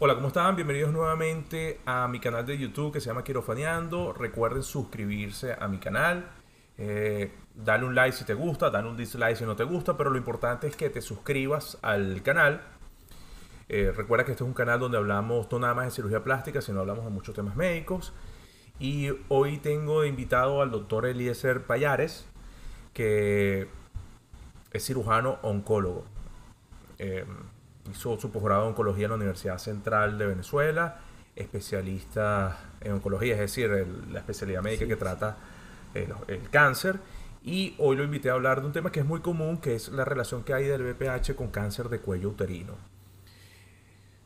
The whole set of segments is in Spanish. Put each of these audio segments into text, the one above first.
Hola, ¿cómo están? Bienvenidos nuevamente a mi canal de YouTube que se llama Quirofaneando. Recuerden suscribirse a mi canal. Eh, dale un like si te gusta, dale un dislike si no te gusta, pero lo importante es que te suscribas al canal. Eh, recuerda que este es un canal donde hablamos no nada más de cirugía plástica, sino hablamos de muchos temas médicos. Y hoy tengo invitado al doctor Eliezer Payares, que es cirujano oncólogo. Eh, hizo su posgrado en oncología en la Universidad Central de Venezuela, especialista en oncología, es decir, el- la especialidad médica que trata el, cáncer. Y hoy lo invité a hablar de un tema que es muy común, que es la relación que hay del BPH con cáncer de cuello uterino.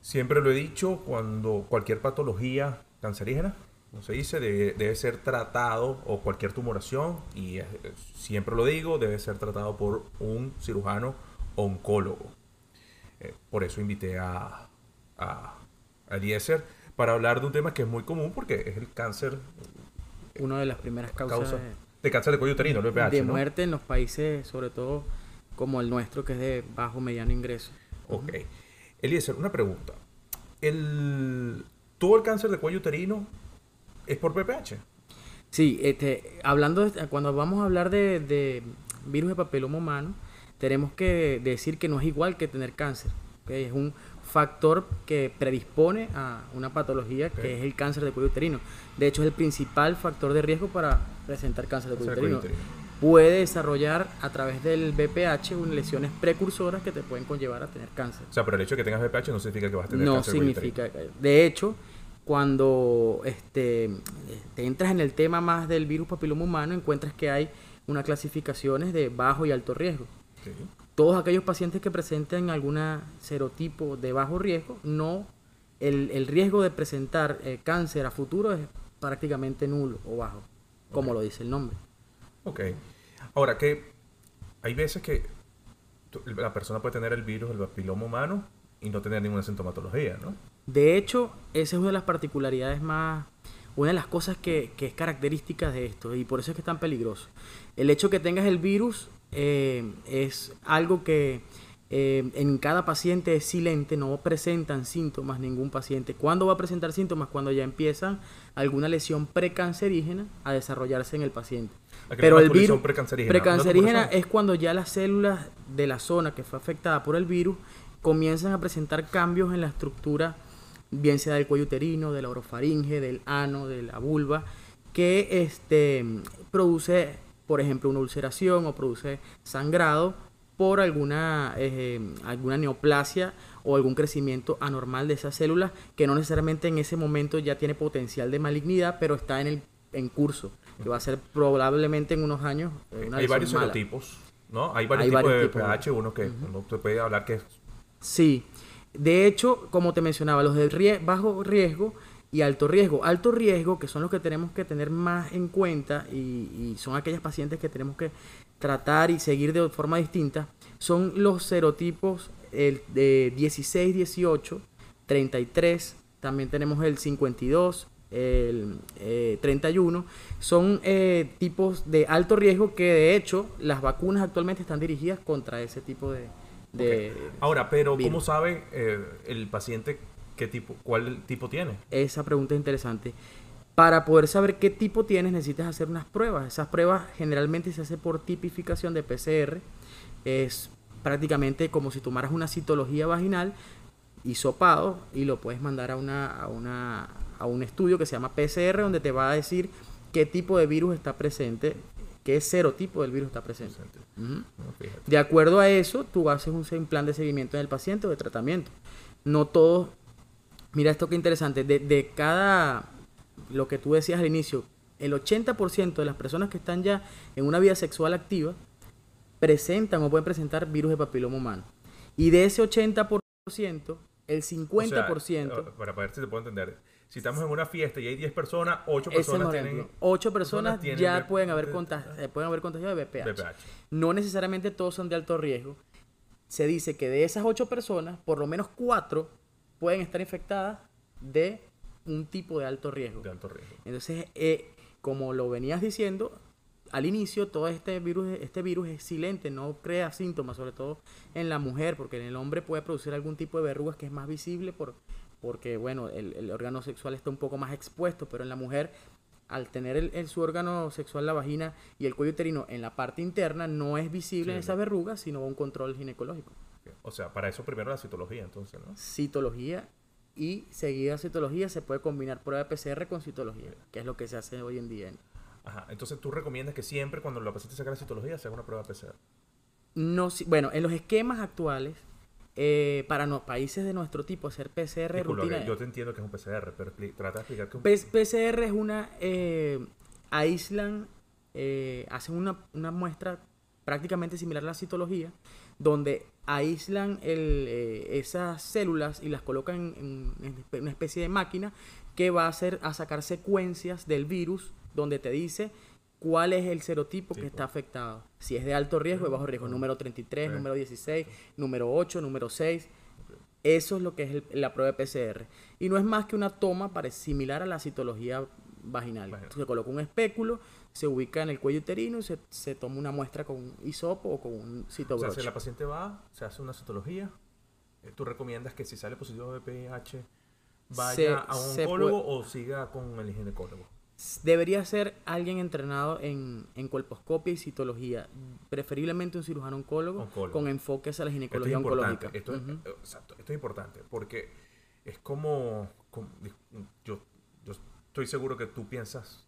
Siempre lo he dicho, cuando cualquier patología cancerígena, como se dice, debe, ser tratado, o cualquier tumoración, y siempre lo digo, debe ser tratado por un cirujano oncólogo. Eh, por eso invité a, a, a para hablar de un tema que es muy común porque es el cáncer Una de las primeras causas causa de- cáncer de cuello uterino, el BPH, de ¿no? muerte en los países, sobre todo como el nuestro, que es de bajo mediano ingreso. Ok. Eliezer, una pregunta. El, ¿Todo el cáncer de cuello uterino es por BPH? Sí, este, hablando de- cuando vamos a hablar de, de virus de papiloma humano, tenemos que decir que no es igual que tener cáncer. ¿ok? Es un factor que predispone a una patología que es el cáncer de cuello uterino. De hecho, es el principal factor de riesgo para presentar cáncer de cuello uterino. Puede desarrollar a través del BPH unas lesiones precursoras que te pueden conllevar a tener cáncer. O sea, pero el hecho de que tengas BPH no significa que vas a tener no cáncer uterino. significa. De hecho, cuando este, te entras en el tema más del virus papiloma humano, encuentras que hay unas clasificaciones de bajo y alto riesgo. Todos aquellos pacientes que presenten alguna serotipo de bajo riesgo, no el, el riesgo de presentar eh, cáncer a futuro es prácticamente nulo o bajo, como lo dice el nombre. Ok. Ahora que hay veces que la persona puede tener el virus, el papiloma humano, y no tener ninguna sintomatología, ¿no? De hecho, esa es una de las particularidades más, una de las cosas que, que es característica de esto y por eso es que es tan peligroso. El hecho que tengas el virus eh, es algo que eh, en cada paciente es silente, no presentan síntomas ningún paciente. ¿Cuándo va a presentar síntomas? Cuando ya empieza alguna lesión precancerígena a desarrollarse en el paciente. ¿A qué Pero el virus precancerígena? precancerígena es cuando ya las células de la zona que fue afectada por el virus comienzan a presentar cambios en la estructura, bien sea del cuello uterino, de la orofaringe, del ano, de la vulva, que este, produce, por ejemplo, una ulceración o produce sangrado por alguna, eh, alguna neoplasia o algún crecimiento anormal de esas células que no necesariamente en ese momento ya tiene potencial de malignidad, pero está en, el, en curso, que va a ser probablemente en unos años eh, una Hay varios mala. serotipos, ¿no? Hay varios Hay tipos varios de tipos. BPH, uno que uno te puede hablar que es Sí, de hecho, como te mencionaba, los de rie- bajo riesgo y alto riesgo. Alto riesgo, que son los que tenemos que tener más en cuenta y, y son aquellas pacientes que tenemos que tratar y seguir de forma distinta, son los serotipos el de 16, 18, 33, también tenemos el 52, el eh, 31, son eh, tipos de alto riesgo que de hecho las vacunas actualmente están dirigidas contra ese tipo de... de Ahora, pero ¿cómo sabe eh, el paciente qué tipo, cuál tipo tiene? Esa pregunta es interesante. Para poder saber qué tipo tienes, necesitas hacer unas pruebas. Esas pruebas generalmente se hace por tipificación de PCR. Es prácticamente como si tomaras una citología vaginal, hisopado, y lo puedes mandar a, una, a, una, a un estudio que se llama PCR, donde te va a decir qué tipo de virus está presente, qué serotipo del virus está presente. No, fíjate. De acuerdo a eso, tú haces un plan de seguimiento en el paciente o de tratamiento. No todos, mira esto que interesante, de, de cada, lo que tú decías al inicio, el 80% de las personas que están ya en una vida sexual activa presentan o pueden presentar virus de papiloma humano. Y de ese 80%, el 50%, O sea, para ver si te puedo entender. Si estamos en una fiesta y hay 10 personas, 8 Ese es personas tienen... ejemplo. Ocho personas tienen ya pueden haber, B- contag- eh, pueden haber contagiado de BPH. BPH. No necesariamente todos son de alto riesgo. Se dice que de esas ocho personas, por lo menos cuatro pueden estar infectadas de un tipo de alto riesgo. de alto riesgo. Entonces, eh, como lo venías diciendo, al inicio todo este virus, este virus es silente, no crea síntomas, sobre todo en la mujer, porque en el hombre puede producir algún tipo de verrugas que es más visible por, porque, bueno, el, el órgano sexual está un poco más expuesto, pero en la mujer, al tener el, el- su órgano sexual, la vagina y el cuello uterino en la parte interna, no es visible Sí, esas verrugas, sino un control ginecológico. O sea, para eso primero la citología, entonces, ¿no? Citología y seguida citología se puede combinar prueba de PCR con citología, que es lo que se hace hoy en día. Ajá, entonces tú recomiendas que siempre cuando la paciente saca la citología se haga una prueba PCR. No, si- bueno, en los esquemas actuales, eh, para los países de nuestro tipo, hacer PCR Disculpa, rutina. yo te entiendo que es un PCR, pero trata de explicar que un... PCR es una. Eh, aíslan, eh, hacen una, una muestra prácticamente similar a la citología, donde aíslan el, eh, esas células y las colocan en, una especie de máquina que va a hacer a sacar secuencias del virus, donde te dice cuál es el serotipo que está afectado. Si es de alto riesgo, de bajo riesgo, número 33, Ok. número 16, número 8, número 6. Eso es lo que es el- la prueba de PCR. Y no es más que una toma pare- similar a la citología vaginal. Vaginal. Se coloca un espéculo, se ubica en el cuello uterino y se, se toma una muestra con un hisopo o con un O sea, citobroche. si la paciente va, se hace una citología, eh, tú recomiendas que si sale positivo de VPH vaya Se- a un oncólogo o siga con el ginecólogo. Debería ser alguien entrenado en, en colposcopia y citología, preferiblemente un cirujano oncólogo, Oncólogo. con enfoque hacia la Esto es ginecología importante. oncológica. Esto es, Ujú. eh, exacto, esto es importante porque es como, como- yo, yo estoy seguro que tú piensas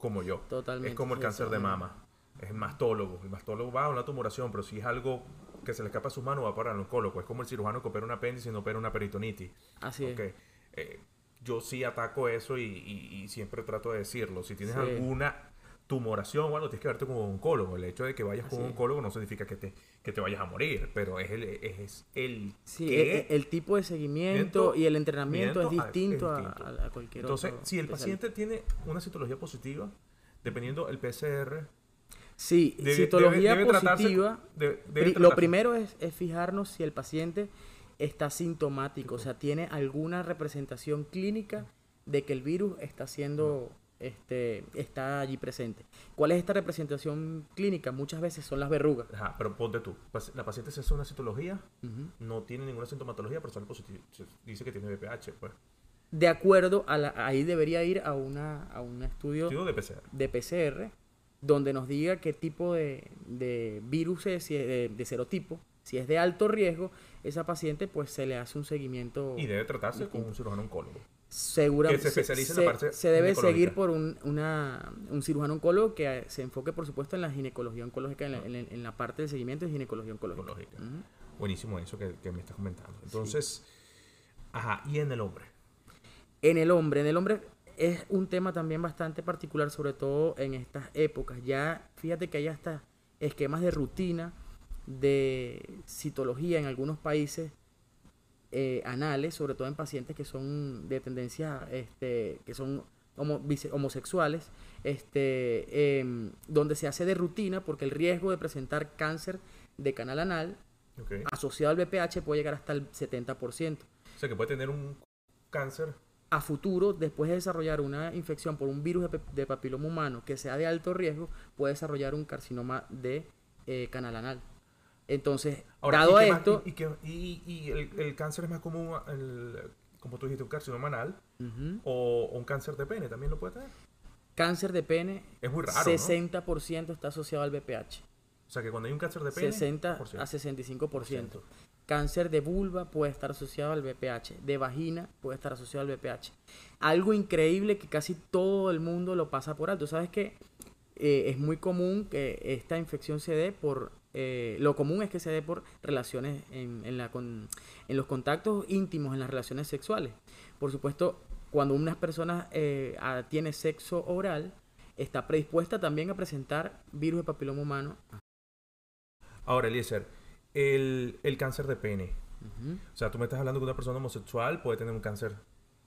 como yo. Totalmente, Es como el cáncer de mama. Es el mastólogo. El mastólogo va a una tumoración, pero si es algo que se le escapa a sus manos, va para el oncólogo. Es como el cirujano que opera un apéndice y no opera una peritonitis. Así es. Ok. Eh, yo sí ataco eso y, y- y siempre trato de decirlo. Si tienes Sí. alguna tumoración, bueno, tienes que verte como oncólogo. El hecho de que vayas con un es. oncólogo no significa que te, que te vayas a morir, pero es el, es el Sí, e- e- el, tipo de seguimiento Miento- y el entrenamiento es miento a- distinto es a, distinto. a- a cualquier Entonces, otro si el paciente tiene una citología positiva, dependiendo el PCR, Sí, debe- citología debe- positiva. lo primero es, es fijarnos si el paciente está sintomático, o sea, tiene alguna representación clínica de que el virus está siendo, este, está allí presente. ¿Cuál es esta representación clínica? Muchas veces son las verrugas. Ajá, pero ponte tú. La paciente se hace una citología, no tiene ninguna sintomatología, pero sale positivo. Dice que tiene VPH, pues. De acuerdo a la, ahí debería ir a una, a un estudio Estudio de PCR. de PCR donde nos diga qué tipo de, de virus es, si es de, de serotipo. Si es de alto riesgo, esa paciente pues se le hace un seguimiento Y debe tratarse con un cirujano oncólogo. Segura que se especialice en la parte se debe seguir por un, una- un cirujano oncólogo que se enfoque por supuesto en la ginecología oncológica en la, en la- en la parte del seguimiento de ginecología oncológica. Buenísimo eso que, que me estás comentando. Entonces, ajá, y en el hombre. En el hombre, en el hombre es un tema también bastante particular, sobre todo en estas épocas. Ya, fíjate que hay hasta esquemas de rutina de citología en algunos países eh, anales, sobre todo en pacientes que son de tendencia, este, que son homo- homosexuales, este, em, donde se hace de rutina porque el riesgo de presentar cáncer de canal anal asociado al BPH puede llegar hasta el 70%. O sea, que puede tener un cáncer. a futuro, después de desarrollar una infección por un virus de papiloma humano que sea de alto riesgo, puede desarrollar un carcinoma de eh, canal anal. Entonces, dado ¿y qué más- esto, y, y qué- y- y el, el cáncer es más común, el, como tú dijiste, un carcinoma anal o, o un cáncer de pene también lo puede tener. cáncer de pene, Es muy raro, ¿no? 60% está asociado al BPH. O sea, que cuando hay un cáncer de pene... 60 por ciento. a 65%. Cáncer de vulva puede estar asociado al BPH. De vagina puede estar asociado al BPH. Algo increíble que casi todo el mundo lo pasa por alto. Sabes que eh, es muy común que esta infección se dé por... eh, lo común es que se dé por relaciones en, en la con- en los contactos íntimos, en las relaciones sexuales. Por supuesto, cuando una persona eh, tiene sexo oral, está predispuesta también a presentar virus de papiloma humano. Ahora, Eliezer, el, el cáncer de pene. O sea, tú me estás hablando que una persona homosexual puede tener un cáncer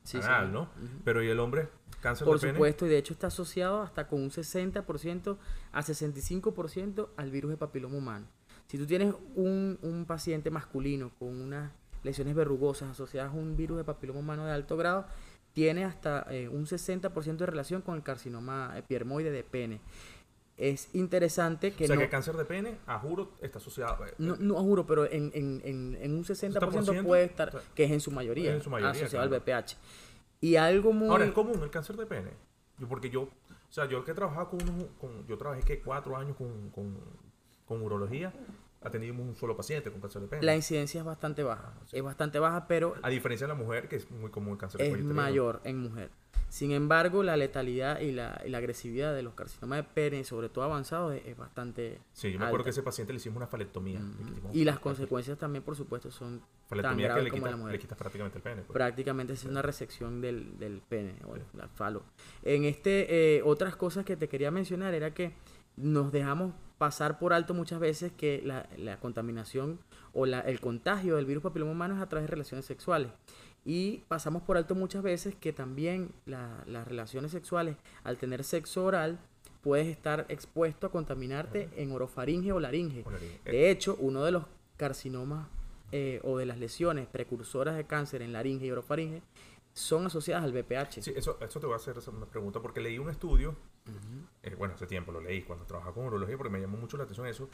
Sí, anal, sí. ¿no? Pero ¿y el hombre? ¿Cáncer Por de pene? supuesto, y de hecho está asociado hasta con un 60% a 65% al virus de papiloma humano. Si tú tienes un, un paciente masculino con unas lesiones verrugosas asociadas a un virus de papiloma humano de alto grado, tiene hasta eh, un 60% de relación con el carcinoma epidermoide de pene. Es interesante que o sea no, que cáncer de pene, a juro, está asociado. eh, no, no juro, pero en, en, en, en un 60% 60% puede estar, que es en su mayoría, en su mayoría, asociado claro. al VPH. Y algo muy... Ahora, ¿es común el cáncer de pene? Yo, porque yo, o sea, yo que he trabajado con, unos- con yo trabajé que cuatro años con, con, con urología, atendimos un solo paciente con cáncer de pene. La incidencia es bastante baja. Es bastante baja, pero A diferencia de la mujer, que es muy común el cáncer de es cuello uterino. mayor en mujer. Sin embargo, la letalidad y la, y la agresividad de los carcinomas de pene, sobre todo avanzados, es, es bastante Sí, yo me acuerdo que ese paciente le hicimos una falectomía. Y las consecuencias también, por supuesto, son tan Falectomía que graves le como la mujer. le quitas prácticamente el pene. pues. Prácticamente es una resección del, del pene o el, el falo. En este, eh, otras cosas que te quería mencionar era que nos dejamos pasar por alto muchas veces que la, la contaminación o la, el contagio del virus papiloma humano es a través de relaciones sexuales. Y pasamos por alto muchas veces que también la- las relaciones sexuales, al tener sexo oral, puedes estar expuesto a contaminarte en orofaringe o laringe. Laringe. De hecho, uno de los carcinomas eh, o de las lesiones precursoras de cáncer en laringe y orofaringe son asociadas al VPH. Sí, eso, eso te voy a hacer una pregunta porque leí un estudio, eh, bueno, hace tiempo lo leí cuando trabajaba con urología porque me llamó mucho la atención eso,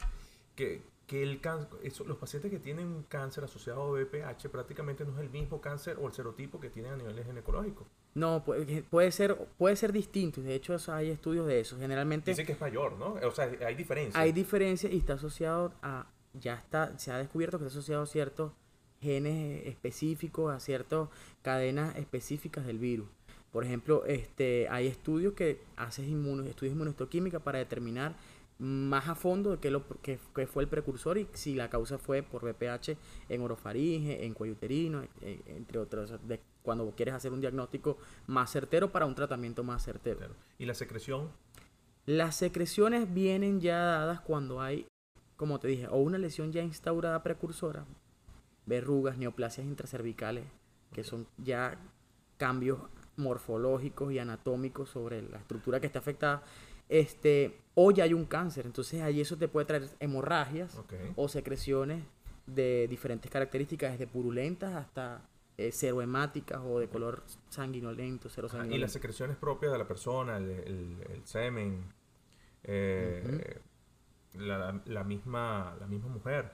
que, que el cáncer, eso, los pacientes que tienen un cáncer asociado a VPH prácticamente no es el mismo cáncer o el serotipo que tienen a nivel ginecológico. No, puede, puede ser puede ser distinto. y De hecho, hay estudios de eso. Generalmente Dice que es mayor, ¿no? O sea, hay diferencia. hay diferencias y está asociado a ya está se ha descubierto que está asociado a ciertos genes específicos, a ciertas cadenas específicas del virus. Por ejemplo, este, hay estudios que haces inmuno, estudios inmunohistoquímica para determinar más a fondo de qué, lo, qué fue el precursor y si la causa fue por VPH en orofaringe, en cuello uterino, e- entre otras, de cuando quieres hacer un diagnóstico más certero para un tratamiento más certero. Claro. Y la secreción, Las secreciones vienen ya dadas cuando hay, como te dije, o una lesión ya instaurada precursora, verrugas, neoplasias intracervicales, que son ya cambios morfológicos y anatómicos sobre la estructura que está afectada, este, o ya hay un cáncer, entonces ahí eso te puede traer hemorragias o secreciones de diferentes características, desde purulentas hasta eh, serohemáticas o de color sanguinolento, cero Ajá, Y sanguinolento. las secreciones propias de la persona, el, el- el semen, eh, la, la misma, la misma mujer,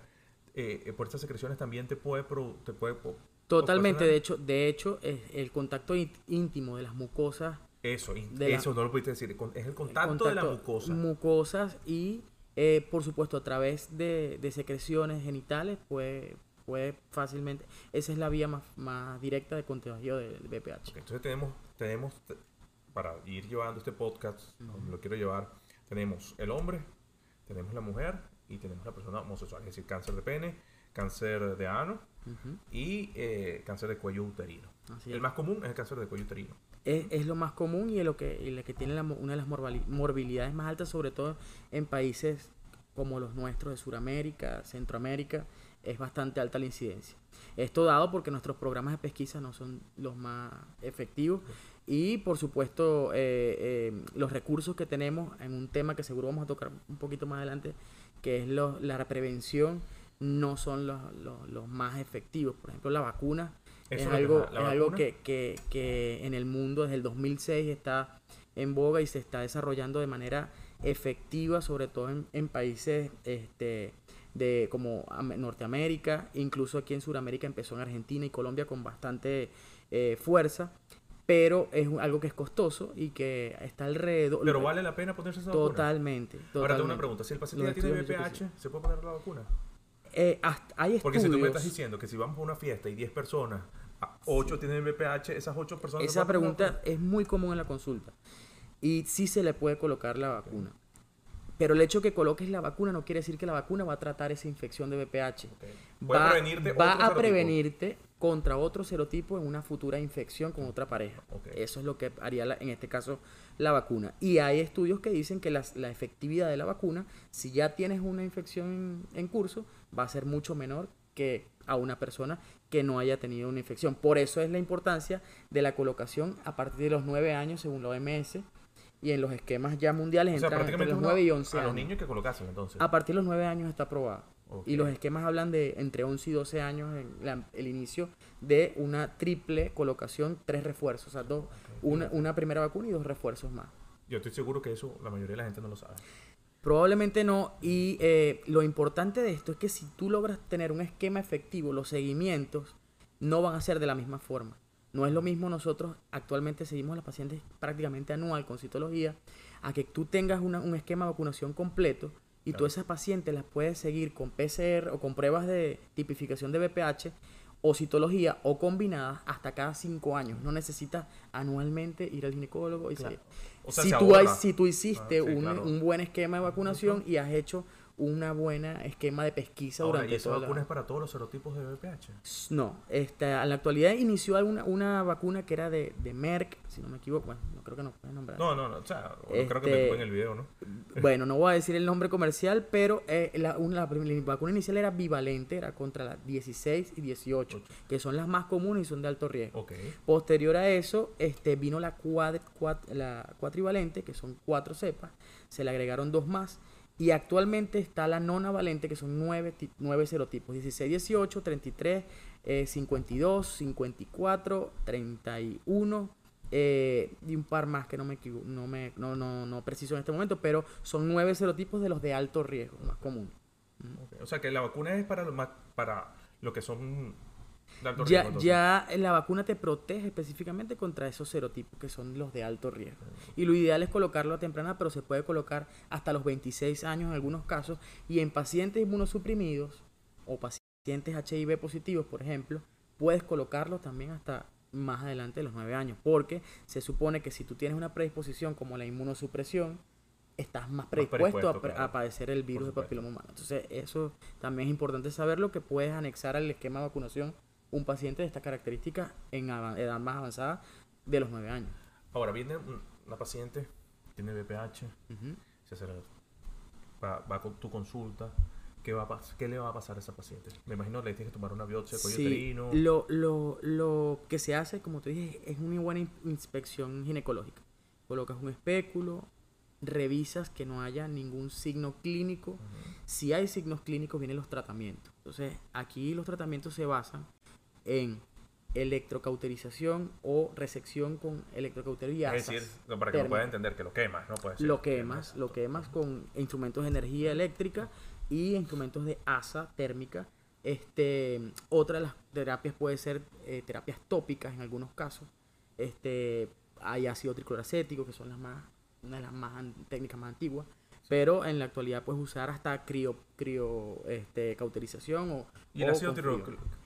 eh, por estas secreciones también te puede, te puede Totalmente, ocasionar- de hecho, de hecho, el contacto íntimo de las mucosas, Eso, la- eso no lo pudiste decir, es el el contacto, de la mucosa. mucosas y, eh, por supuesto, a través de, de secreciones genitales puede, puede fácilmente, esa es la vía más, más directa de contagio del VPH. Ok, Entonces tenemos, tenemos, para ir llevando este podcast, lo quiero llevar, tenemos el hombre, tenemos la mujer y tenemos la persona homosexual, es decir, cáncer de pene, cáncer de ano y eh, cáncer de cuello uterino. Así el es. más común es el cáncer de cuello uterino. Es, es lo más común y es lo que, la que tiene una de las morbilidades más altas, sobre todo en países como los nuestros de Sudamérica, Centroamérica, es bastante alta la incidencia. Esto dado porque nuestros programas de pesquisa no son los más efectivos y por supuesto eh, eh, los recursos que tenemos en un tema que seguro vamos a tocar un poquito más adelante, que es lo- la prevención, no son los- los más efectivos. Por ejemplo, la vacuna Eso es algo, es la- la es algo que, que, que en el mundo desde el 2006 está en boga y se está desarrollando de manera efectiva, sobre todo en, en países este, de como Am- Norteamérica, incluso aquí en Sudamérica empezó en Argentina y Colombia con bastante eh, fuerza, pero es algo que es costoso y que está alrededor. Pero vale la pena ponerse esa vacuna. Totalmente, Ahora tengo una totalmente. pregunta, si el paciente ya tiene que VPH, ¿se puede poner la vacuna? Eh, hasta- hay Porque si tú me estás diciendo que si vamos a una fiesta y 10 personas, 8 tienen VPH, esas 8 personas... ¿se Esa pregunta es muy común en la consulta. Y sí se le puede colocar la vacuna. Pero el hecho que coloques la vacuna no quiere decir que la vacuna va a tratar esa infección de VPH. Ok. Puede Va, prevenirte va otro a serotipo. prevenirte contra otro serotipo en una futura infección con otra pareja. Eso es lo que haría la- en este caso la vacuna. Y hay estudios que dicen que las- la efectividad de la vacuna, si ya tienes una infección en, en curso, va a ser mucho menor que a una persona que no haya tenido una infección. Por eso es la importancia de la colocación a partir de los 9 años según la OMS y en los esquemas ya mundiales O sea, entran entre los uno- 9 y 11 a años. los niños que colocasen entonces. A partir de los 9 años está aprobado. Y los esquemas hablan de entre 11 y 12 años en la- el inicio de una triple colocación, tres refuerzos, o sea, dos, una, una primera vacuna y dos refuerzos más. Yo estoy seguro que eso la mayoría de la gente no lo sabe. Probablemente no. Y eh, lo importante de esto es que si tú logras tener un esquema efectivo, los seguimientos no van a ser de la misma forma. No es lo mismo nosotros actualmente seguimos a los pacientes prácticamente anual con citología, a que tú tengas una- un esquema de vacunación completo y tú esas pacientes las puedes seguir con PCR o con pruebas de tipificación de BPH o citología o combinadas hasta cada cinco años. No necesitas anualmente ir al ginecólogo y Claro. se- O sea, si, se tú, has- si tú hiciste Ah, sí, un, claro. un buen esquema de vacunación y has hecho una buena esquema de pesquisa Ahora, durante ¿y esa toda la- vacuna es para todos los serotipos de VPH? No, esta, en la actualidad inició alguna, una vacuna que era de, de Merck, si no me equivoco, bueno, no creo que nos puedes nombrar. No, no, no. O sea, creo que me Este- en el video, ¿no? Bueno, no voy a decir el nombre comercial, pero eh, la, una- la prim- la vacuna inicial era bivalente, era contra las 16 y 18, que son las más comunes y son de alto riesgo. Ok. Posterior a eso, este, vino la, cuad- cuad- la cuatrivalente, que son cuatro cepas, se le agregaron dos más, y actualmente está la nona valente, que son nueve, ti- nueve serotipos, 16, 18, 33, eh, 52, 54, 31, eh, y un par más que no me, no, me no, no, no preciso en este momento, pero son nueve serotipos de los de alto riesgo, más ok. O sea, que la vacuna es para lo, más, para lo que son de alto riesgo. Ya, ya la vacuna te protege específicamente contra esos serotipos que son los de alto riesgo. Y lo ideal es colocarlo a temprana, pero se puede colocar hasta los 26 años en algunos casos. Y en pacientes inmunosuprimidos o pacientes HIV positivos, por ejemplo, puedes colocarlo también hasta más adelante de los 9 años. Porque se supone que si tú tienes una predisposición como la inmunosupresión, estás más predispuesto, predispuesto, a, claro. a padecer el virus de papiloma humano. Entonces, eso también es importante saberlo, que puedes anexar al esquema de vacunación un paciente de esta característica en edad más avanzada de los 9 años. Ahora viene un- una paciente, tiene Ujú. se hace la- va, con tu consulta. ¿Qué, va a ¿Qué le va a pasar a esa paciente? Me imagino que le tienes que tomar una biopsia cuello Sí, lo, lo, lo que se hace, como te dije, es una buena in- inspección ginecológica. Colocas un espéculo, revisas que no haya ningún signo clínico. Si hay signos clínicos, vienen los tratamientos. Entonces, aquí los tratamientos se basan en electrocauterización o resección con electrocauterio y Es decir, para que lo térmicas. pueda entender, que lo quemas, ¿no? Puede ser. Lo quemas, lo quemas con instrumentos de energía eléctrica y instrumentos de asa térmica. Este, otra de las terapias puede ser eh, terapias tópicas en algunos casos. Este, hay ácido tricloracético, que son las más, una de las más técnicas más antiguas. Pero en la actualidad puedes usar hasta crio, crio este, cauterización o, ¿Y el o ácido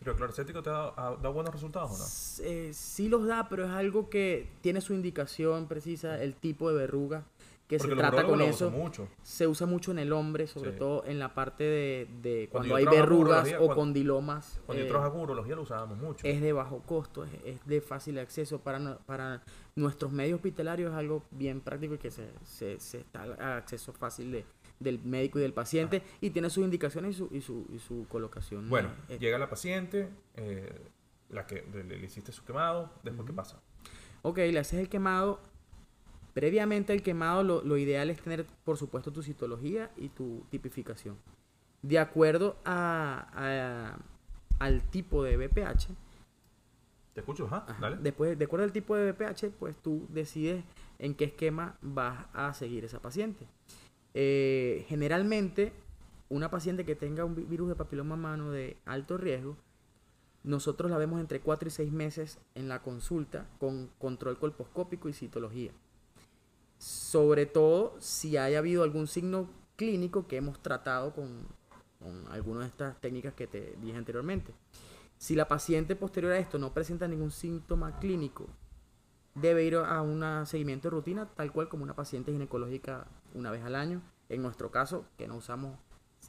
con tiro- frío. tirocloracético te ha dado buenos resultados o no? Eh, sí los da, pero es algo que tiene su indicación precisa, el tipo de verruga que Porque se trata con eso. mucho. Se usa mucho en el hombre, sobre Sí. todo en la parte de, de Cuando cuando, hay verrugas o cuando- condilomas. Cuando eh, yo trabajaba con urología lo usábamos mucho. es de bajo costo, es, es de fácil acceso para, para nuestros medios hospitalarios, es algo bien práctico y que se, se, se está a acceso fácil de, del médico y del paciente y tiene sus indicaciones y su, y su, y su colocación. Bueno, eh, llega la paciente, eh, la que le, le hiciste su quemado, después qué pasa. Ok, le haces el quemado. Previamente al quemado, lo, lo ideal es tener, por supuesto, tu citología y tu tipificación. De acuerdo a, a- al tipo de BPH, ¿Te escucho? Ajá, ajá, dale. después, de acuerdo al tipo de BPH, pues tú decides en qué esquema vas a seguir esa paciente. Eh, generalmente, una paciente que tenga un vi- virus de papiloma humano de alto riesgo, nosotros la vemos entre 4 y 6 meses en la consulta con control colposcópico y citología. Sobre todo si haya habido algún signo clínico que hemos tratado con, con alguna de estas técnicas que te dije anteriormente. Si la paciente posterior a esto no presenta ningún síntoma clínico, debe ir a un seguimiento de rutina, tal cual como una paciente ginecológica una vez al año. En nuestro caso, que no usamos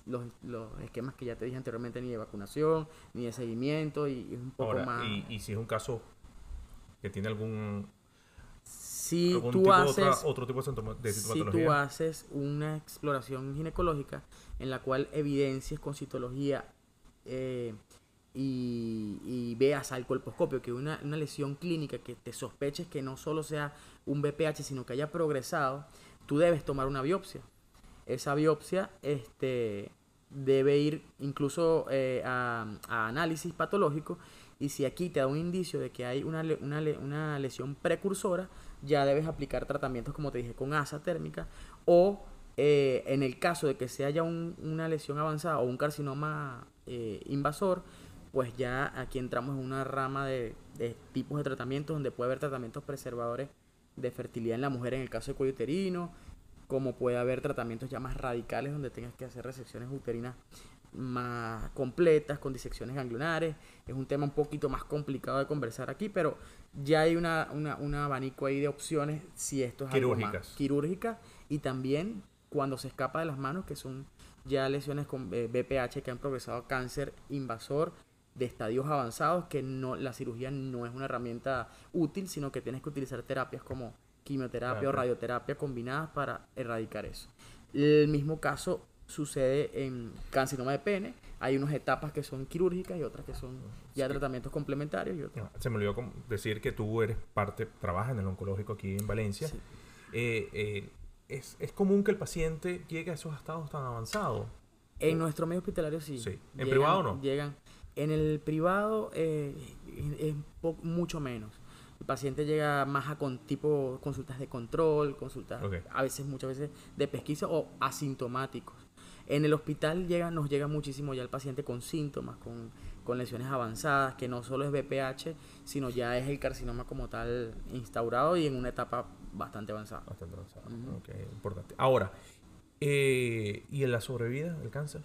los, los esquemas que ya te dije anteriormente, ni de vacunación, ni de seguimiento, y es un poco Ahora, más... y, y si es un caso que tiene algún, si algún tú tipo de haces... otra- otro tipo de, síntoma- de si tú haces una exploración ginecológica en la cual evidencias con citología eh, y, veas al colposcopio que una, una lesión clínica que te sospeches que no solo sea un BPH, sino que haya progresado, tú debes tomar una biopsia. Esa biopsia este, debe ir incluso eh, a, análisis patológico y si aquí te da un indicio de que hay una, una, una lesión precursora, ya debes aplicar tratamientos, como te dije, con asa térmica o eh, en el caso de que se haya un- una lesión avanzada o un carcinoma eh, invasor, pues ya aquí entramos en una rama de, de tipos de tratamientos donde puede haber tratamientos preservadores de fertilidad en la mujer en el caso de cuello uterino, como puede haber tratamientos ya más radicales donde tengas que hacer resecciones uterinas más completas, con disecciones ganglionares. Es un tema un poquito más complicado de conversar aquí, pero ya hay una, una- un abanico ahí de opciones si esto es algo más Quirúrgicas. quirúrgicas y también cuando se escapa de las manos, que son ya lesiones con eh, BPH que han progresado a cáncer invasor de estadios avanzados, que no la cirugía no es una herramienta útil, sino que tienes que utilizar terapias como quimioterapia o radioterapia combinadas para erradicar eso. El mismo caso sucede en carcinoma de pene. Hay unas etapas que son quirúrgicas y otras que son ya Sí. tratamientos complementarios y otros. Ah, Se me olvidó decir que tú eres parte, trabajas en el oncológico aquí en Valencia. Sí. Eh, eh, es, es común que el paciente llegue a esos estados tan avanzados. En nuestro medio hospitalario sí. Sí. ¿En privado no? Llegan. En el privado eh, es mucho menos. El paciente llega más a con tipo consultas de control, consultas a veces, muchas veces de pesquisa o asintomáticos. En el hospital llega, nos llega muchísimo ya el paciente con síntomas, con, con lesiones avanzadas, que no solo es BPH, sino ya es el carcinoma como tal instaurado y en una etapa bastante avanzada. Bastante avanzado. Ujú. Ok, importante. Ahora, eh, ¿y en la sobrevida del cáncer?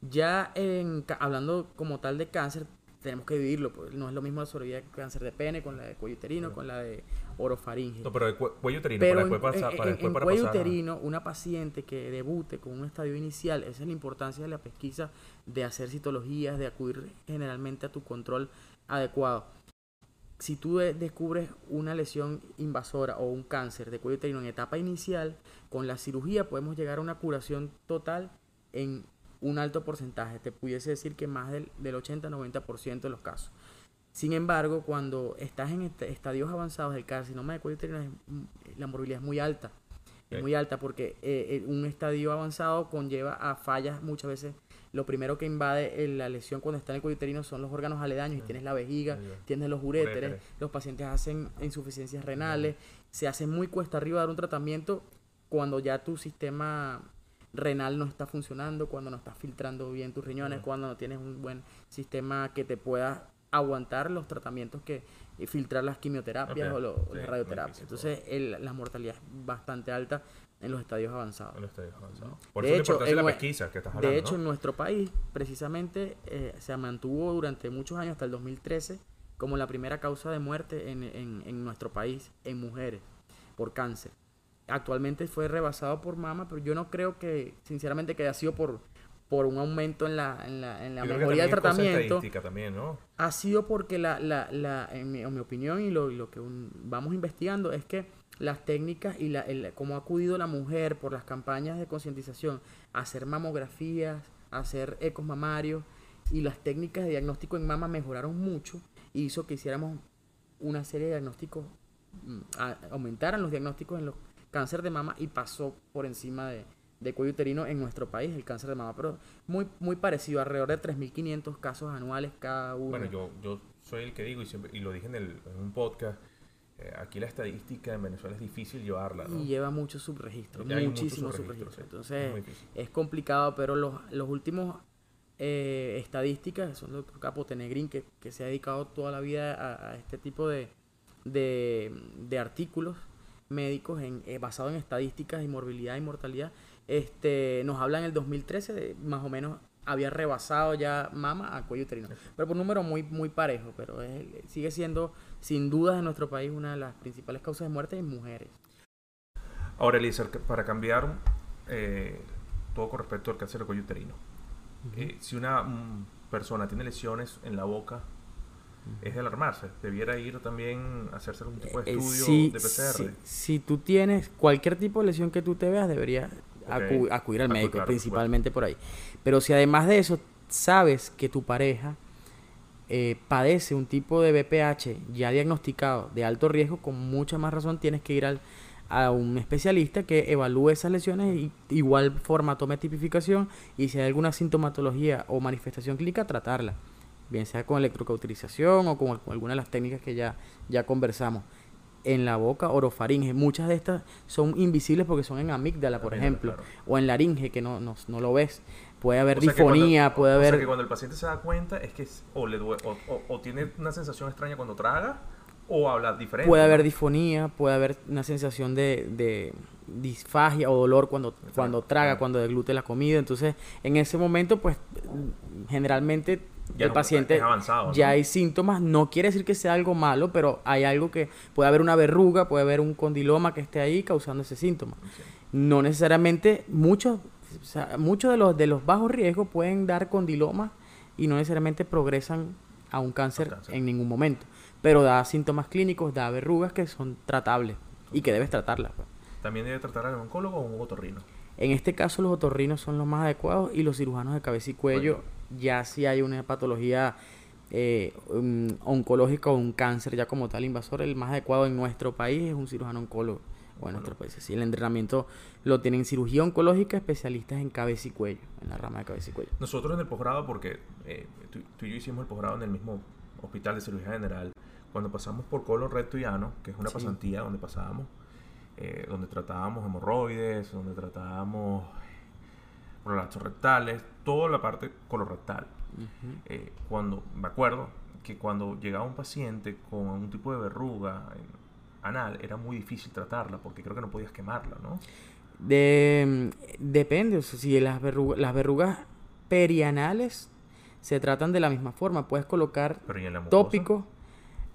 Ya en, hablando como tal de cáncer, tenemos que dividirlo. pues, no es lo mismo la sobrevida de cáncer de pene con la de cuello uterino, con la de orofaringe. No, pero de cue- cuello uterino, Pero para en, después pasar, en- para en- después en para cuello pasar uterino, una paciente que debute con un estadio inicial, esa es la importancia de la pesquisa, de hacer citologías, de acudir generalmente a tu control adecuado. Si tú de- descubres una lesión invasora o un cáncer de cuello uterino en etapa inicial, con la cirugía podemos llegar a una curación total en un alto porcentaje. Te pudiese decir que más del, del 80-90% de los casos. Sin embargo, cuando estás en est- estadios avanzados del carcinoma de cuello uterino, la morbilidad es muy alta. Es muy alta porque eh, eh, un estadio avanzado conlleva a fallas muchas veces. Lo primero que invade eh, la lesión cuando está en el cuello uterino son los órganos aledaños y Mm. tienes la vejiga, tienes los uréteres, Uréteres. los pacientes hacen insuficiencias renales, se hace muy cuesta arriba dar un tratamiento cuando ya tu sistema renal no está funcionando, cuando no estás filtrando bien tus riñones, cuando no tienes un buen sistema que te pueda aguantar los tratamientos que y filtrar las quimioterapias o, lo- sí, las radioterapias. Entonces, el- la mortalidad es bastante alta en los estadios avanzados. en los estadios avanzados. Por De eso hecho, en la pesquisa que estás hablando, De hecho, en nuestro país, precisamente, eh, se mantuvo durante muchos años, hasta el 2013, como la primera causa de muerte en, en- en nuestro país en mujeres por cáncer. Actualmente fue rebasado por mama, pero yo no creo que, sinceramente, que haya sido por, por un aumento en la, en la, en la mejoría del tratamiento también, ¿no? ha sido porque la, la, la, en, mi, en mi opinión y lo, lo que un- vamos investigando es que las técnicas y la, el, cómo ha acudido la mujer por las campañas de concientización a hacer mamografías, a hacer ecos mamarios y las técnicas de diagnóstico en mama mejoraron mucho y hizo que hiciéramos una serie de diagnósticos, mm, a- aumentaran los diagnósticos en los cáncer de mama y pasó por encima de, de cuello uterino en nuestro país el cáncer de mama, pero muy, muy parecido, alrededor de 3.500 casos anuales cada uno. Bueno, yo, yo soy el que digo, y, siempre, y lo dije en, el, en un podcast, eh, aquí la estadística en Venezuela es difícil llevarla, ¿no? y lleva muchos subregistros, muchísimos subregistros, subregistros. sí. Es Entonces es complicado, pero los, los últimos eh, estadísticas son el doctor Capotenegrín, que, que se ha dedicado toda la vida a, a este tipo de, de, de artículos médicos en, eh, basados en estadísticas y morbilidad y mortalidad. Este, nos habla en el 2013 de más o menos había rebasado ya mama a cuello uterino. Pero por un número muy, muy parejo, pero es- sigue siendo sin dudas en nuestro país una de las principales causas de muerte en mujeres. Ahora, que- para cambiar eh, todo con respecto al cáncer de cuello uterino. Eh, si una mm, persona tiene lesiones en la boca, es de alarmarse. Debiera ir también a hacerse algún tipo de Eh, estudio si, de PCR. si- si tú tienes cualquier tipo de lesión que tú te veas, acu- Ok. acudir al médico, claro, principalmente por ahí. Pero si además de eso sabes que tu pareja eh, padece un tipo de BPH ya diagnosticado de alto riesgo, con mucha más razón tienes que ir al, a un especialista que evalúe esas lesiones y igual forma tome tipificación y si hay alguna sintomatología o manifestación clínica, tratarla. Bien sea con electrocauterización o con, alguna de las técnicas que ya, ya conversamos. En la boca, orofaringe. Muchas de estas son invisibles porque son en amígdala, por ejemplo. O en laringe, que no, no, no lo ves. Puede haber difonía, puede haber... O sea que cuando el paciente se da cuenta es que o, le o, o, tiene una sensación extraña cuando traga o habla diferente. Puede haber difonía, puede haber una sensación de, de disfagia o dolor cuando, cuando traga, cuando deglute la comida. Entonces, en ese momento, pues, generalmente el paciente ya hay síntomas. No quiere decir que sea algo malo, pero hay algo que puede haber una verruga, puede haber un condiloma que esté ahí causando ese síntoma. No necesariamente muchos muchos de los, de los bajos riesgos pueden dar condiloma y no necesariamente progresan a un cáncer, en ningún momento. Pero da síntomas clínicos, da verrugas que son tratables y que debes tratarlas. Pues. ¿También debe tratar al oncólogo o un otorrino? En este caso los otorrinos son los más adecuados y los cirujanos de cabeza y cuello ya si hay una patología eh, oncológica o un cáncer ya como tal invasor, el más adecuado en nuestro país es un cirujano oncólogo o en otros países. Sí, el entrenamiento lo tienen cirugía oncológica, especialistas en cabeza y cuello, en la rama de cabeza y cuello. Nosotros en el posgrado, porque eh, tú, y yo hicimos el posgrado en el mismo hospital de cirugía general, cuando pasamos por colon recto y ano, que es una pasantía donde pasábamos, eh, donde tratábamos hemorroides, donde tratábamos prolapsos rectales, toda la parte colorectal. eh, cuando, me acuerdo que cuando llegaba un paciente con un tipo de verruga, anal era muy difícil tratarla porque creo que no podías quemarla, ¿no? De, depende, si las, verrugas, las verrugas perianales se tratan de la misma forma, puedes colocar tópicos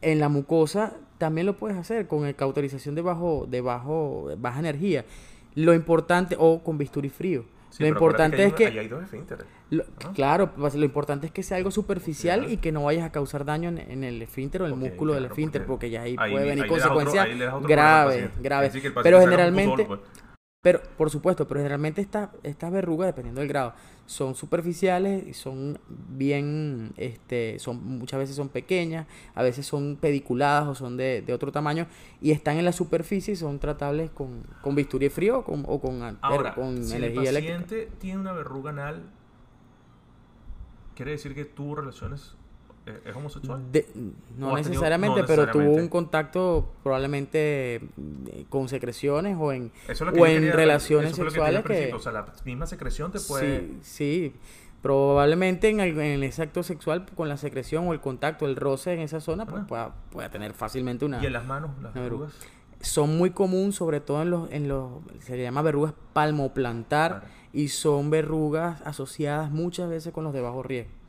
en la mucosa, también lo puedes hacer con el cauterización de bajo, de bajo, baja energía. Lo importante, o con bisturí frío lo importante es que... hay dos Claro, pues, lo importante es que sea algo superficial y que no vayas a causar daño en, el esfínter o el músculo del esfínter, porque, ya ahí, puede venir consecuencias graves, graves. Pero generalmente... Pues. Pero, por supuesto, pero generalmente estas esta verrugas, dependiendo del grado, son superficiales y son bien, este, son, muchas veces son pequeñas, a veces son pediculadas o son de, otro tamaño y están en la superficie y son tratables con, con bisturí frío o con, o con, Ahora, con si energía el paciente tiene una verruga anal, quiere decir que tuvo relaciones ¿Es homosexual? no, necesariamente, pero tuvo un contacto probablemente eh, con secreciones o en, o en relaciones sexuales que, O sea, la misma secreción te puede... Sí, sí. Probablemente en el, en el acto sexual con la secreción o el contacto, el roce en esa zona, pues pueda, pueda, tener fácilmente una... ¿Y en las manos, las verrugas? Son muy comunes, sobre todo en los, en los... Se le llama verrugas palmoplantar y son verrugas asociadas muchas veces con los de bajo riesgo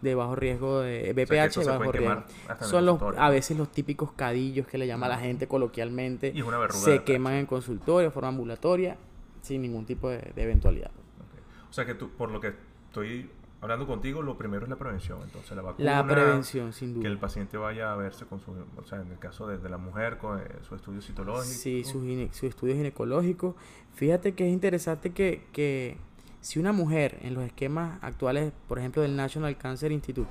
de bajo riesgo de BPH de bajo riesgo. Son los a veces los típicos cadillos que le llama la gente coloquialmente. se queman en consultorio, forma ambulatoria, sin ningún tipo de, eventualidad. O sea que tú, por lo que estoy hablando contigo, lo primero es la prevención, entonces la vacuna. La prevención, sin duda. Que el paciente vaya a verse con su, o sea, en el caso de, la mujer, con eh, su estudio citológico. Sí, su, su estudio ginecológico. Fíjate que es interesante que, que si una mujer en los esquemas actuales, por ejemplo, del National Cancer Institute,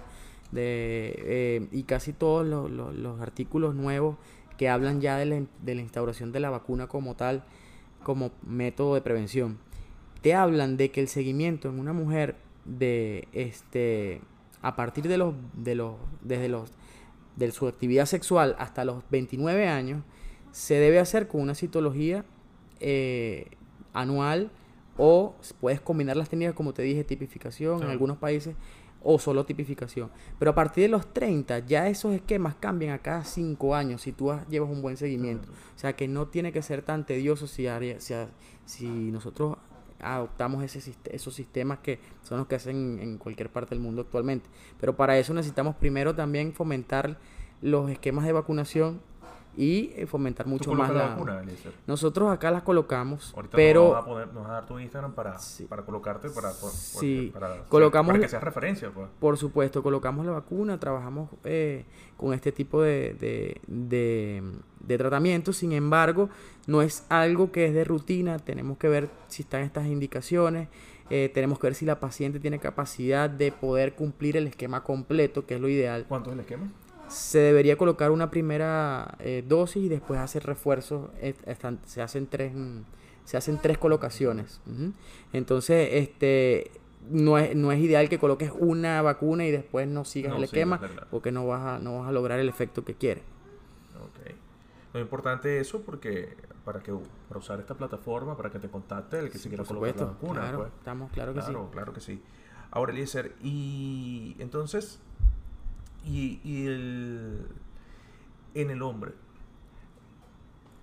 de, eh, y casi todos los, artículos nuevos que hablan ya de la, de la instauración de la vacuna como tal, como método de prevención, te hablan de que el seguimiento en una mujer de este a partir de los de los desde los de su actividad sexual hasta los 29 años se debe hacer con una citología eh, anual o puedes combinar las técnicas, como te dije, tipificación en algunos países o solo tipificación. Pero a partir de los 30 ya esos esquemas cambian a cada 5 años si tú llevas un buen seguimiento. O sea que no tiene que ser tan tedioso si, si nosotros adoptamos ese, esos sistemas que son los que hacen en cualquier parte del mundo actualmente. Pero para eso necesitamos primero también fomentar los esquemas de vacunación y eh, fomentar mucho más la, vacuna, Nosotros acá las colocamos, pero... Nos vas, a poner, nos vas a dar tu Instagram para, para colocarte, para, sí. para, colocamos, para que sea referencia. Pues. Por supuesto, colocamos la vacuna, trabajamos eh, con este tipo de, de, de, de tratamiento, sin embargo, no es algo que es de rutina, tenemos que ver si están estas indicaciones, eh, tenemos que ver si la paciente tiene capacidad de poder cumplir el esquema completo, que es lo ideal. ¿Cuánto es el esquema? Se debería colocar una primera eh, dosis y después hacer refuerzos. se hacen tres, mm, se hacen tres colocaciones. Entonces, este no es, no es ideal que coloques una vacuna y después no sigas No el esquema, porque no vas a, no vas a lograr el efecto que quieres. Ok. Lo importante es eso porque para que para usar esta plataforma, para que te contacte el que se quiera colocar la vacuna. claro, pues. estamos claro que claro, sí. claro que sí. Ahora, Eliezer, y entonces, y, y el, en el hombre,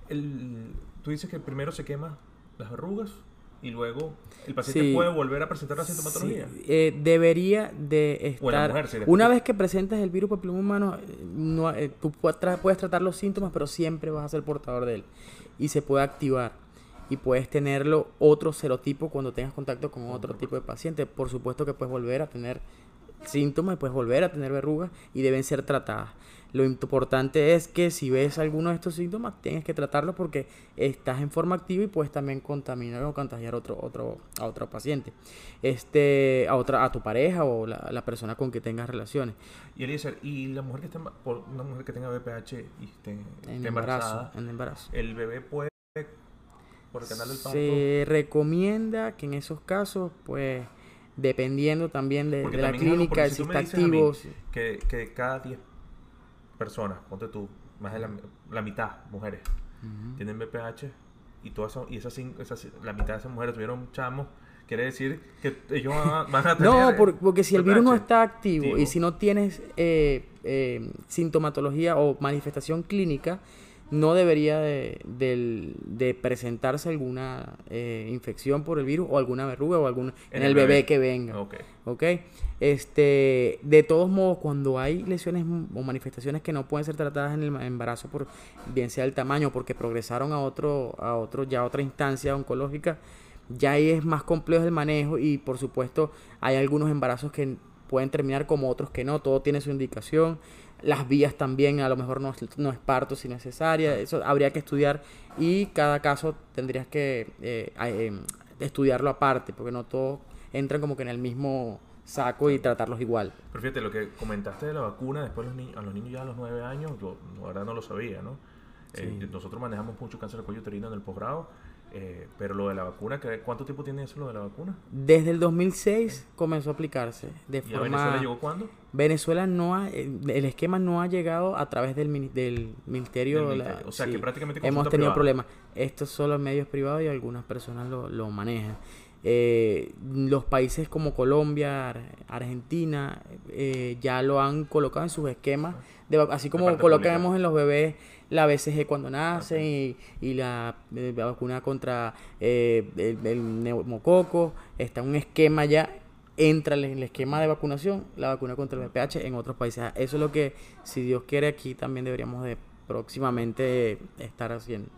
el, tú dices que primero se quema las verrugas y luego el paciente Sí. puede volver a presentar la sintomatología. Sí, eh, debería de estar... mujer, si una vez que presentes el virus papiloma humano, eh, no, eh, tú puedes tratar los síntomas, pero siempre vas a ser portador de él. Y se puede activar. Y puedes tenerlo otro serotipo cuando tengas contacto con otro tipo de paciente. Por supuesto que puedes volver a tener síntomas y puedes volver a tener verrugas y deben ser tratadas. Lo importante es que si ves alguno de estos síntomas, tienes que tratarlo porque estás en forma activa y puedes también contaminar o contagiar otro, otro, a otro paciente. Este, a otra, a tu pareja o la, la persona con que tengas relaciones. Y Eliezer, y la mujer que emba- por una mujer que tenga BPH y esté, En embarazo. embarazada, En embarazo. el bebé puede por el canal del. Se recomienda que en esos casos, pues, dependiendo también de, la clínica, si a mí activo. si- que, que cada 10 personas, ponte tú, más de la, la mitad mujeres, tienen BPH y todas son- y esas, esas la mitad de esas mujeres tuvieron chamos, quiere decir que ellos van a, tener No, por- porque si el virus no está activo, Activo. y si no tienes eh, eh, sintomatología o manifestación clínica, no debería de, presentarse alguna eh, infección por el virus o alguna verruga o algún en, el bebé, que venga. Ok. ¿ok? Este, de todos modos, cuando hay lesiones o manifestaciones que no pueden ser tratadas en el embarazo, por bien sea el tamaño, porque progresaron a otro, a otro, ya a otra instancia oncológica, ya ahí es más complejo el manejo y por supuesto hay algunos embarazos que pueden terminar como otros que no, todo tiene su indicación. Las vías también, a lo mejor no es, no es parto si es cesárea, eso habría que estudiar y cada caso tendrías que eh, a- em, estudiarlo aparte, porque no todos entran como que en el mismo saco y tratarlos igual. Pero fíjate, lo que comentaste de la vacuna, después los niños, a los niños ya a los 9 años, yo la verdad no lo sabía, ¿no? Eh, nosotros manejamos mucho cáncer de cuello uterino en el posgrado, eh, pero lo de la vacuna, ¿qué- ¿cuánto tiempo tiene eso lo de la vacuna? Desde el 2006 comenzó a aplicarse de ¿Y a forma... Venezuela llegó cuándo? Venezuela no ha, eh, el esquema no ha llegado a través del, mini- del ministerio. Del la-. O sea, sí. que prácticamente hemos tenido problemas. Esto es solo en medios privados y algunas personas lo, lo manejan. Eh, los países como Colombia, Ar- Argentina, eh, ya lo han colocado en sus esquemas, de, así como colocamos pública. en los bebés la BCG cuando nacen y, y la, eh, la vacuna contra eh, el, el neumococo, está un esquema ya entra en el esquema de vacunación la vacuna contra el VPH en otros países. Eso es lo que, si Dios quiere, aquí también deberíamos de próximamente estar haciendo.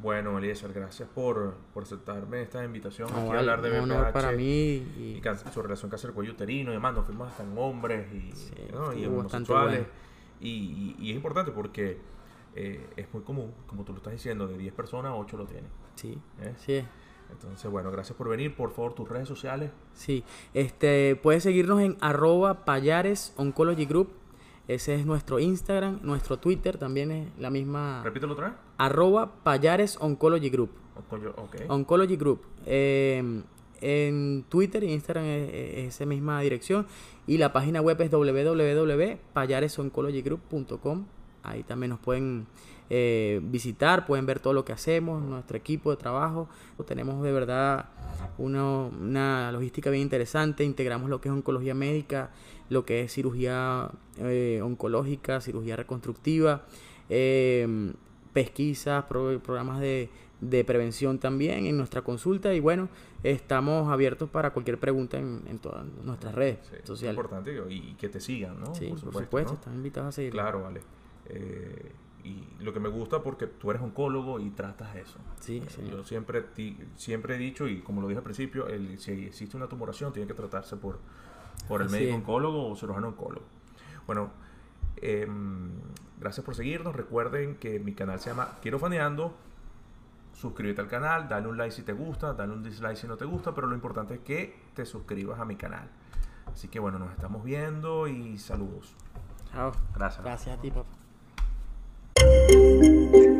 Bueno, Eliezer, gracias por, por aceptarme esta invitación No, aquí a hablar de honor para mí y y, su relación cáncer de cuello uterino y demás, nos fuimos hasta en hombres y, Sí, ¿no? y homosexuales. bueno. Y, y- es importante porque eh, es muy común, como tú lo estás diciendo, de 10 personas, 8 lo tienen. sí, ¿eh? es. Entonces, bueno, gracias por venir. Por favor, tus redes sociales. Sí, este, puedes seguirnos en arroba payares oncology group. Ese es nuestro Instagram, nuestro Twitter también es la misma Repítelo otra vez. arroba payares oncology group. Oncology Group. Eh, en Twitter e Instagram es, es esa misma dirección. Y la página web es www.payaresoncology.group.com. Ahí también nos pueden eh, visitar, pueden ver todo lo que hacemos, nuestro equipo de trabajo. Tenemos de verdad una, una logística bien interesante. Integramos lo que es oncología médica, lo que es cirugía eh, oncológica, cirugía reconstructiva. eh, pesquisas, pro- programas de, de prevención también en nuestra consulta y bueno, estamos abiertos para cualquier pregunta en, en todas nuestras redes Sí, es sociales. importante y, que te sigan, ¿no? Sí, por supuesto, ¿no? están invitados a seguir. Claro, vale. Eh, y lo que me gusta porque tú eres oncólogo y tratas eso. Sí, Eh, señor. Yo siempre, ti- siempre he dicho, y como lo dije al principio, el, si existe una tumoración tiene que tratarse por, por el médico oncólogo o cirujano oncólogo. Bueno, em, gracias por seguirnos. Recuerden que mi canal se llama Quiero Faneando. suscríbete al canal, dale un like si te gusta, dale un dislike si no te gusta, pero lo importante es que te suscribas a mi canal. Así que bueno, nos estamos viendo y saludos. Chao. Gracias. Gracias a ti, papá. 嗯。